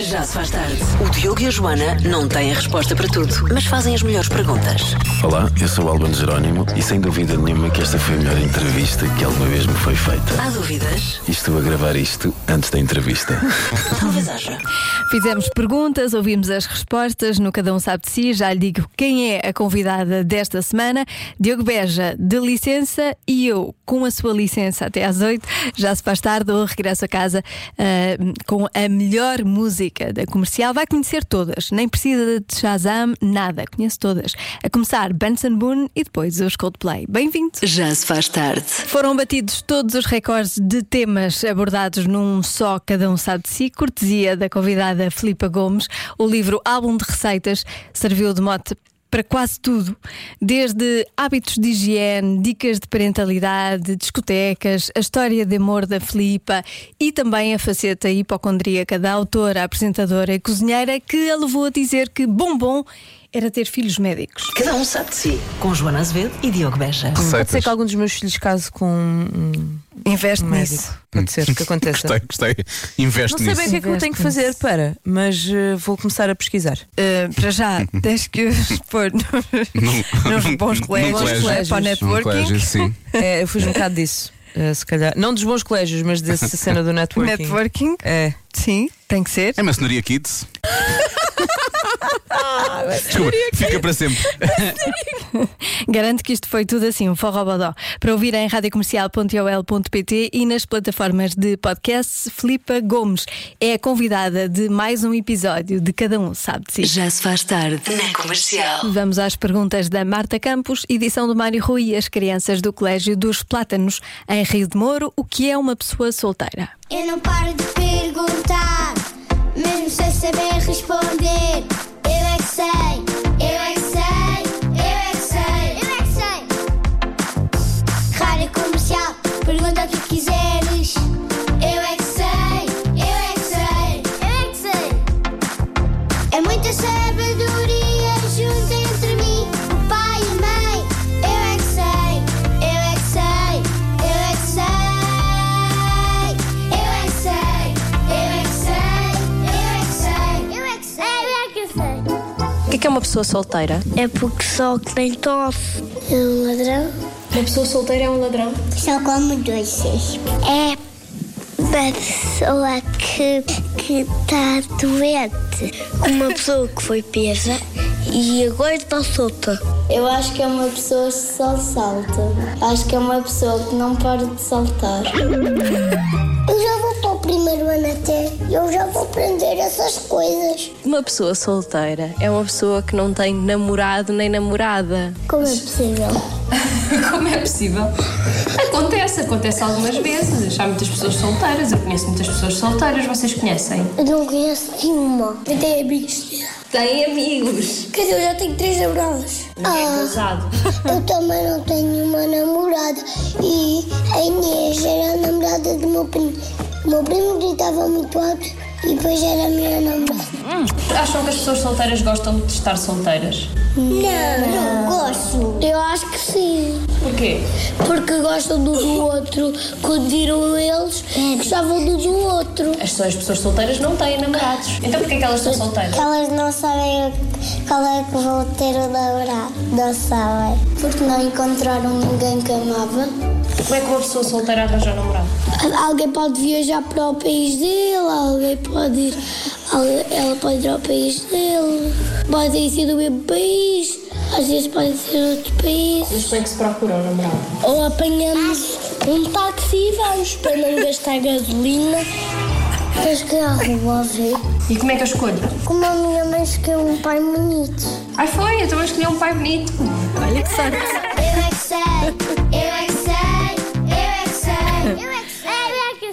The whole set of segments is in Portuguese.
Já se faz tarde. O Diogo e a Joana não têm a resposta para tudo, mas fazem as melhores perguntas. Olá, eu sou o Albano Jerónimo e sem dúvida nenhuma que esta foi a melhor entrevista que alguma vez me foi feita. Há dúvidas? E estou a gravar isto antes da entrevista. Talvez haja. Fizemos perguntas, ouvimos as respostas no Cada Um Sabe de Si. Já lhe digo quem é a convidada desta semana. Diogo Beja, de licença, e eu, com a sua licença até às 8, já se faz tarde, ou regresso a casa ah, com a melhor música da comercial. Vai conhecer todas, nem precisa de Shazam, nada, conhece todas. A começar Benson Boone e depois os Coldplay. Bem-vindo! Já se faz tarde. Foram batidos todos os recordes de temas abordados num só Cada Um Sabe de Si, cortesia da convidada Filipa Gomes. O livro Álbum de Receitas serviu de mote para quase tudo, desde hábitos de higiene, dicas de parentalidade, discotecas, a história de amor da Filipa e também a faceta hipocondríaca da autora, apresentadora e cozinheira que a levou a dizer que bombom era ter filhos médicos. Cada um sabe de si. Com Joana Azevedo e Diogo Beja. Pode ser que algum dos meus filhos case com um, Investe um médico. nisso. Pode ser que aconteça. Gostei, gostei. Investe Não sei nisso. bem o que é que eu tenho que fazer para, mas eh, vou começar a pesquisar. Uh, para já, tens que pôr nos, bons colégios, colégio. para o networking. colégio, sim. É, eu fujo um bocado disso. eh, se calhar. Não dos bons colégios, mas dessa cena do networking. Networking, É. sim, tem que ser. É maçonaria Kids. Desculpa, fica para sempre. Garanto que isto foi tudo assim, um forrobodó. Para ouvir em radiocomercial.ol.pt e nas plataformas de podcasts, Filipa Gomes é a convidada de mais um episódio de Cada Um Sabe de Si. Já se faz tarde. Na comercial. Vamos às perguntas da Marta Campos, edição do Mário Rui e as crianças do Colégio dos Plátanos, em Rio de Moro. O que é uma pessoa solteira? Eu não paro de perguntar, mesmo sem saber responder. Que é, que é uma pessoa solteira? É porque só que tem tosse. É um ladrão? Uma pessoa solteira é um ladrão? Só come doces. É uma pessoa que que está doente. Uma pessoa que foi presa e agora está solta. Eu acho que é uma pessoa que só salta. Acho que é uma pessoa que não para de saltar. Até. Eu já vou aprender essas coisas. Uma pessoa solteira é uma pessoa que não tem namorado nem namorada. Como é possível? Como é possível? Acontece, acontece algumas vezes. Há muitas pessoas solteiras, eu conheço muitas pessoas solteiras, vocês conhecem? Eu não conheço nenhuma. Eu tenho amigos. Têm amigos. Quer dizer, eu já tenho três namoradas. Ninguém é casado. Eu também não tenho uma namorada. E a Inês era a namorada do meu primo. O meu primo gritava muito alto e depois era a minha namorada. Acham que as pessoas solteiras gostam de estar solteiras? Não, não gosto. Eu acho que sim. Porquê? Porque gostam do do outro. Quando viram eles, gostavam do do outro. As as pessoas solteiras não têm namorados. Então porquê que elas estão solteiras? Elas não sabem qual é que vão ter o namorado. Não sabem. Porque não encontraram ninguém que amava. Como é que uma pessoa solteira arranja um namorado? Alguém pode viajar para o país dele, alguém pode ir. Ela pode ir ao país dele. Podem ser do mesmo país, às vezes podem ser outro país. Mas como é que se procura um namorado? Ou apanhamos um táxi e vamos para não gastar gasolina. Tens que ir à rua ver. E como é que eu escolho? Como a minha mãe escolheu um pai bonito. Ai foi, então eu escolhi um pai bonito. Olha que sorte. Eu é eu é que sei,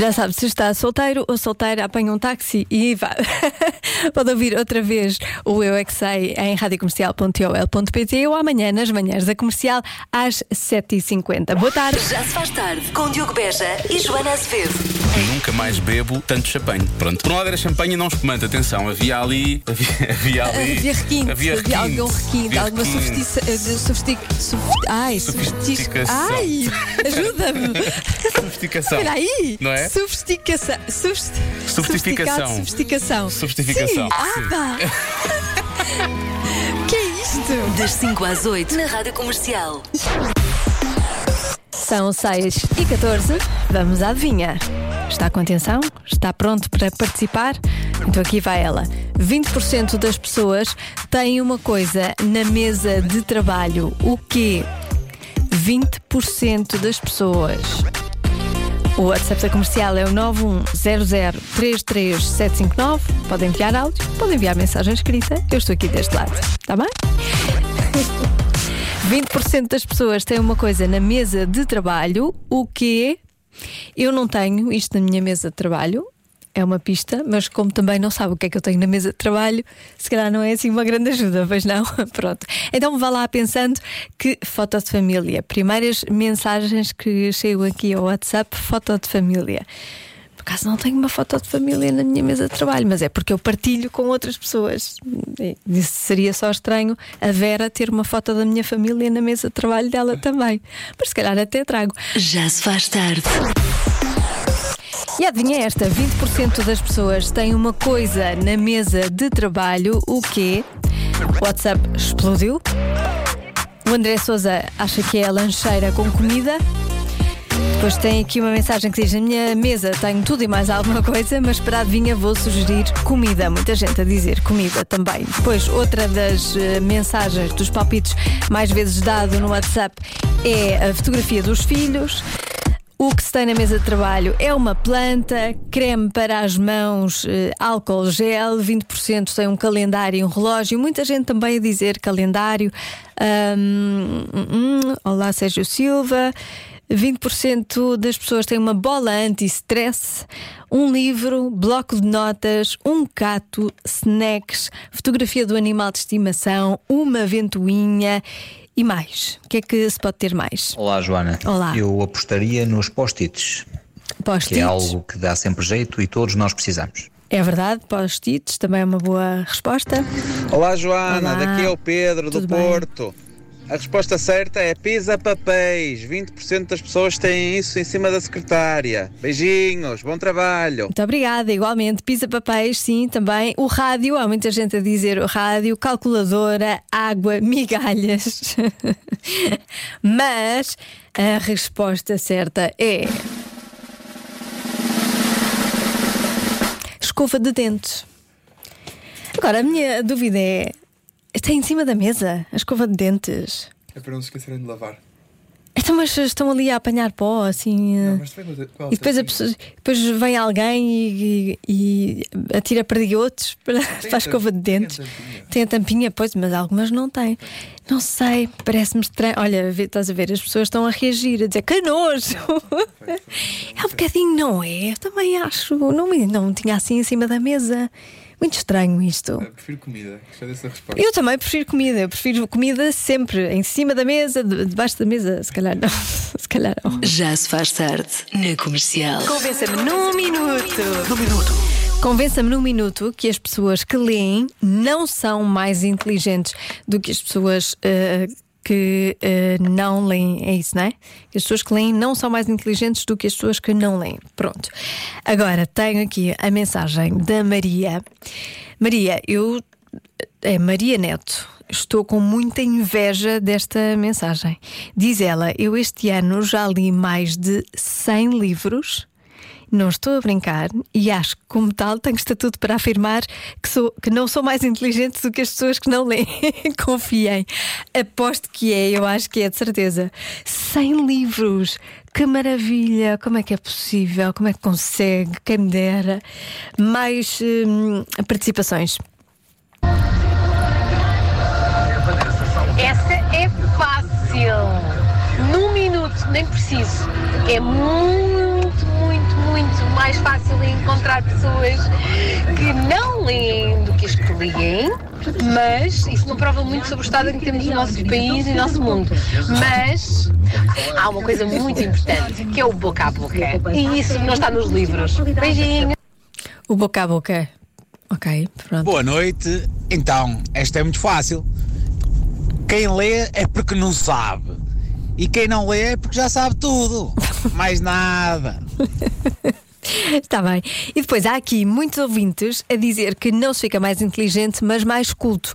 Já sabe, se está solteiro ou solteira, apanha um táxi e vá. Pode ouvir outra vez o Eu é que Sei em radiocomercial.ol.pt ou amanhã nas manhãs da comercial às 7h50. Boa tarde. Já se faz tarde. Com Diogo Beja e Joana Azevedo. Nunca mais bebo tanto champanhe. Pronto. Por um lado era champanhe e não espumante. Atenção, havia ali. Havia, havia ali. Havia requinte, Havia havia requinte. algum requinte, Havia alguma requinte. sofistica. eh, sofistic- sof- Ai, sofistic- Sofisticação. Ai, ajuda-me. Sofisticação. Espera aí! Não é? Sofisticação. Sofisti- Sofisticação. Sofisticação. Sofisticação, Sim. Ah, pá. que é isto? Das 5 às 8 na Rádio Comercial. São 6 e 14. Vamos à adivinha. Está com atenção? Está pronto para participar? Então aqui vai ela. 20% das pessoas têm uma coisa na mesa de trabalho. O quê? 20% das pessoas. O WhatsApp da comercial é o 910033759. Podem enviar áudio, podem enviar mensagem escrita. Eu estou aqui deste lado. Está bem? 20% das pessoas têm uma coisa na mesa de trabalho, o que eu não tenho isto na minha mesa de trabalho. É uma pista, mas como também não sabe o que é que eu tenho na mesa de trabalho, se calhar não é assim uma grande ajuda, pois não? Pronto. Então vá lá pensando que foto de família. Primeiras mensagens que chegam aqui ao WhatsApp, foto de família. Por acaso não tenho uma foto de família na minha mesa de trabalho, mas é porque eu partilho com outras pessoas. Isso seria só estranho a Vera ter uma foto da minha família na mesa de trabalho dela também. Mas se calhar até trago. Já se faz tarde. E adivinha esta: 20% das pessoas têm uma coisa na mesa de trabalho, o quê? WhatsApp explodiu. O André Souza acha que é a lancheira com comida. Depois tem aqui uma mensagem que diz: Na minha mesa tenho tudo e mais alguma coisa, mas para adivinha vou sugerir comida. Muita gente a dizer comida também. Depois, outra das eh, mensagens dos palpites mais vezes dado no WhatsApp é a fotografia dos filhos. O que se tem na mesa de trabalho é uma planta, creme para as mãos, eh, álcool gel, 20% tem um calendário e um relógio. Muita gente também a dizer calendário. Hum, hum, olá, Sérgio Silva. 20% das pessoas têm uma bola anti-stress, um livro, bloco de notas, um cato, snacks, fotografia do animal de estimação, uma ventoinha e mais. O que é que se pode ter mais? Olá, Joana. Olá. Eu apostaria nos post-its, que Post-its. é algo que dá sempre jeito e todos nós precisamos. É verdade, post-its também é uma boa resposta. Olá Joana, Olá. daqui é o Pedro do Tudo bem? A resposta certa é pisa papéis. 20% das pessoas têm isso em cima da secretária. Beijinhos, bom trabalho. Muito obrigada, igualmente. Pisa papéis, sim, também. O rádio, há muita gente a dizer o rádio, calculadora, água, migalhas. Mas a resposta certa é. Escova de dentes. Agora, a minha dúvida é: está em cima da mesa a escova de dentes? É para não se esquecerem de lavar. Então, mas estão ali a apanhar pó, assim. eh, Mas E depois, a pessoa, depois vem alguém e, e, e atira perdigotos para, para a escova de dentes. Tem a tampinha, pois, mas algumas não têm. Não sei, parece-me estranho. Olha, estás a ver, as pessoas estão a reagir, a dizer que nojo! É um bocadinho, não é? Eu também acho. Não, me- não tinha assim em cima da mesa. Muito estranho isto. Eu prefiro comida. Gostei dessa resposta. Eu também prefiro comida. Eu prefiro comida sempre em cima da mesa, de- debaixo da mesa. Se calhar não. Se calhar não. Já se faz tarde na Comercial. Convença-me num minuto. Num minuto. Convença-me num minuto que as pessoas que leem não são mais inteligentes do que as pessoas eh, que eh, não leem. É isso, não é? As pessoas que leem não são mais inteligentes do que as pessoas que não leem. Pronto. Agora tenho aqui a mensagem da Maria. Maria, eu. É Maria Neto. Estou com muita inveja desta mensagem. Diz ela: Eu este ano já li mais de 100 livros. Não estou a brincar e acho que, como tal, tenho estatuto para afirmar que, sou, que não sou mais inteligente do que as pessoas que não leem. Confiem. Aposto que é, eu acho que é, de certeza. 100 livros! Que maravilha! Como é que é possível? Como é que consegue? Quem me dera. Mais hum, participações. Essa é fácil. Num minuto, nem preciso. É muito, fácil encontrar pessoas que não leem do que as que leem. Mas isso não prova muito sobre o estado em que temos o nosso país e o nosso mundo. Mas há uma coisa muito importante que é o boca a boca. E isso não está nos livros. Beijinho. O boca a boca. Ok, pronto. Boa noite. Então, esta é muito fácil. Quem lê é porque não sabe. E quem não lê é porque já sabe tudo. Mais nada. Está bem. E depois há aqui muitos ouvintes a dizer que não se fica mais inteligente, mas mais culto.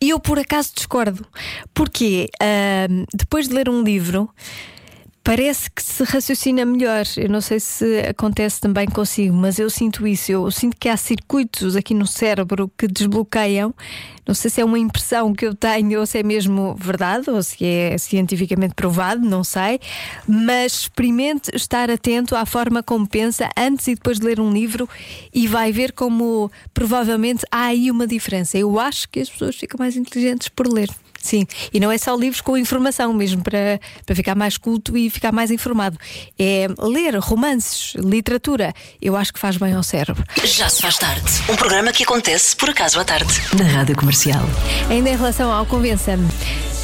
E eu por acaso discordo. Porque ahm, depois de ler um livro. Parece que se raciocina melhor. Eu não sei se acontece também consigo, mas eu sinto isso. Eu sinto que há circuitos aqui no cérebro que desbloqueiam. Não sei se é uma impressão que eu tenho ou se é mesmo verdade ou se é cientificamente provado, não sei. Mas experimente estar atento à forma como pensa antes e depois de ler um livro e vai ver como provavelmente há aí uma diferença. Eu acho que as pessoas ficam mais inteligentes por ler. Sim, e não é só livros com informação, mesmo para, para ficar mais culto e ficar mais informado. É ler romances, literatura. Eu acho que faz bem ao cérebro. Já se faz tarde. Um programa que acontece por acaso à tarde. Na Rádio Comercial. Ainda em relação ao Convença-me,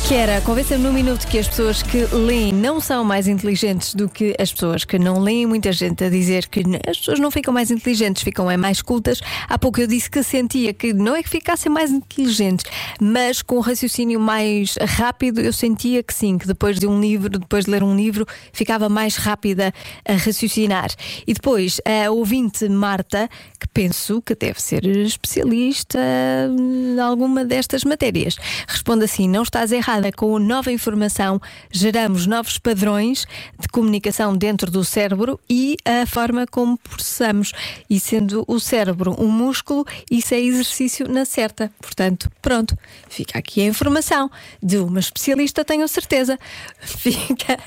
que era Convença-me num minuto que as pessoas que leem não são mais inteligentes do que as pessoas que não leem. Muita gente a dizer que as pessoas não ficam mais inteligentes, ficam é mais cultas. Há pouco eu disse que sentia que não é que ficassem mais inteligentes, mas com um raciocínio mais rápido, eu sentia que sim, que depois de um livro, depois de ler um livro, ficava mais rápida a raciocinar. E depois a ouvinte Marta, que penso que deve ser especialista em alguma destas matérias, responde assim: não estás errada. Com nova informação, geramos novos padrões de comunicação dentro do cérebro e a forma como processamos. E sendo o cérebro um músculo, isso é exercício na certa. Portanto, pronto, fica aqui a informação de uma especialista, tenho certeza. Fica,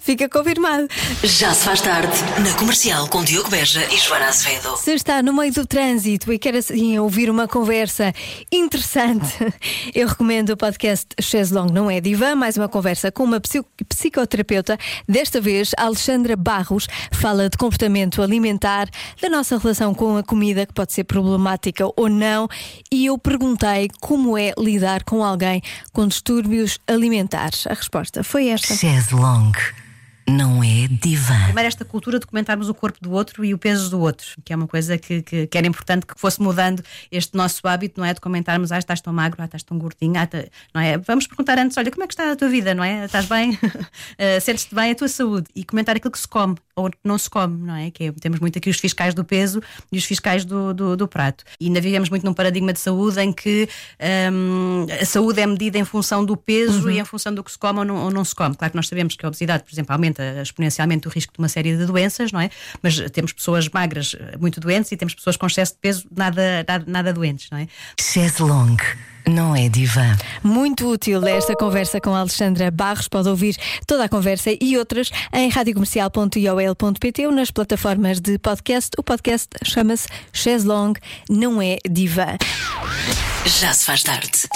fica confirmado. Já se faz tarde. Na Comercial com Diogo Beja e Joana Azevedo. Se está no meio do trânsito e quer assim ouvir uma conversa interessante, eu recomendo o podcast Chaise Long Não é Divã, mais uma conversa com uma psi- psicoterapeuta. Desta vez, Alexandra Barros fala de comportamento alimentar, da nossa relação com a comida, que pode ser problemática ou não, e eu perguntei como é lidar com alguém com distúrbios alimentares. A resposta foi esta. Chaise Long não é divã. Primeiro, esta cultura de comentarmos o corpo do outro e o peso do outro, que é uma coisa que, que, que era importante que fosse mudando este nosso hábito, não é? De comentarmos, ah, estás tão magro, ah, estás tão gordinho, ah, tá- não é? Vamos perguntar antes, olha, como é que está a tua vida, não é? Estás bem? Eh, Sentes-te bem a tua saúde? E comentar aquilo que se come ou não se come, não é? Que é- temos muito aqui os fiscais do peso e os fiscais do, do, do prato. E ainda vivemos muito num paradigma de saúde em que hum, a saúde é medida em função do peso e em função do que se come ou não, ou não se come. Claro que nós sabemos que a obesidade, por exemplo, aumenta exponencialmente o risco de uma série de doenças, não é? Mas temos pessoas magras eh, muito doentes e temos pessoas com excesso de peso nada, nada, nada doentes, não é? Chaise Long não é divã. Muito útil esta conversa com a Alexandra Barros. Pode ouvir toda a conversa e outras em radiocomercial.iol.pt ou nas plataformas de podcast. O podcast chama-se Cheslong, não é divã. Já se faz tarde.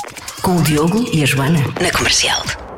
Com o Diogo e a Joana. Na Comercial.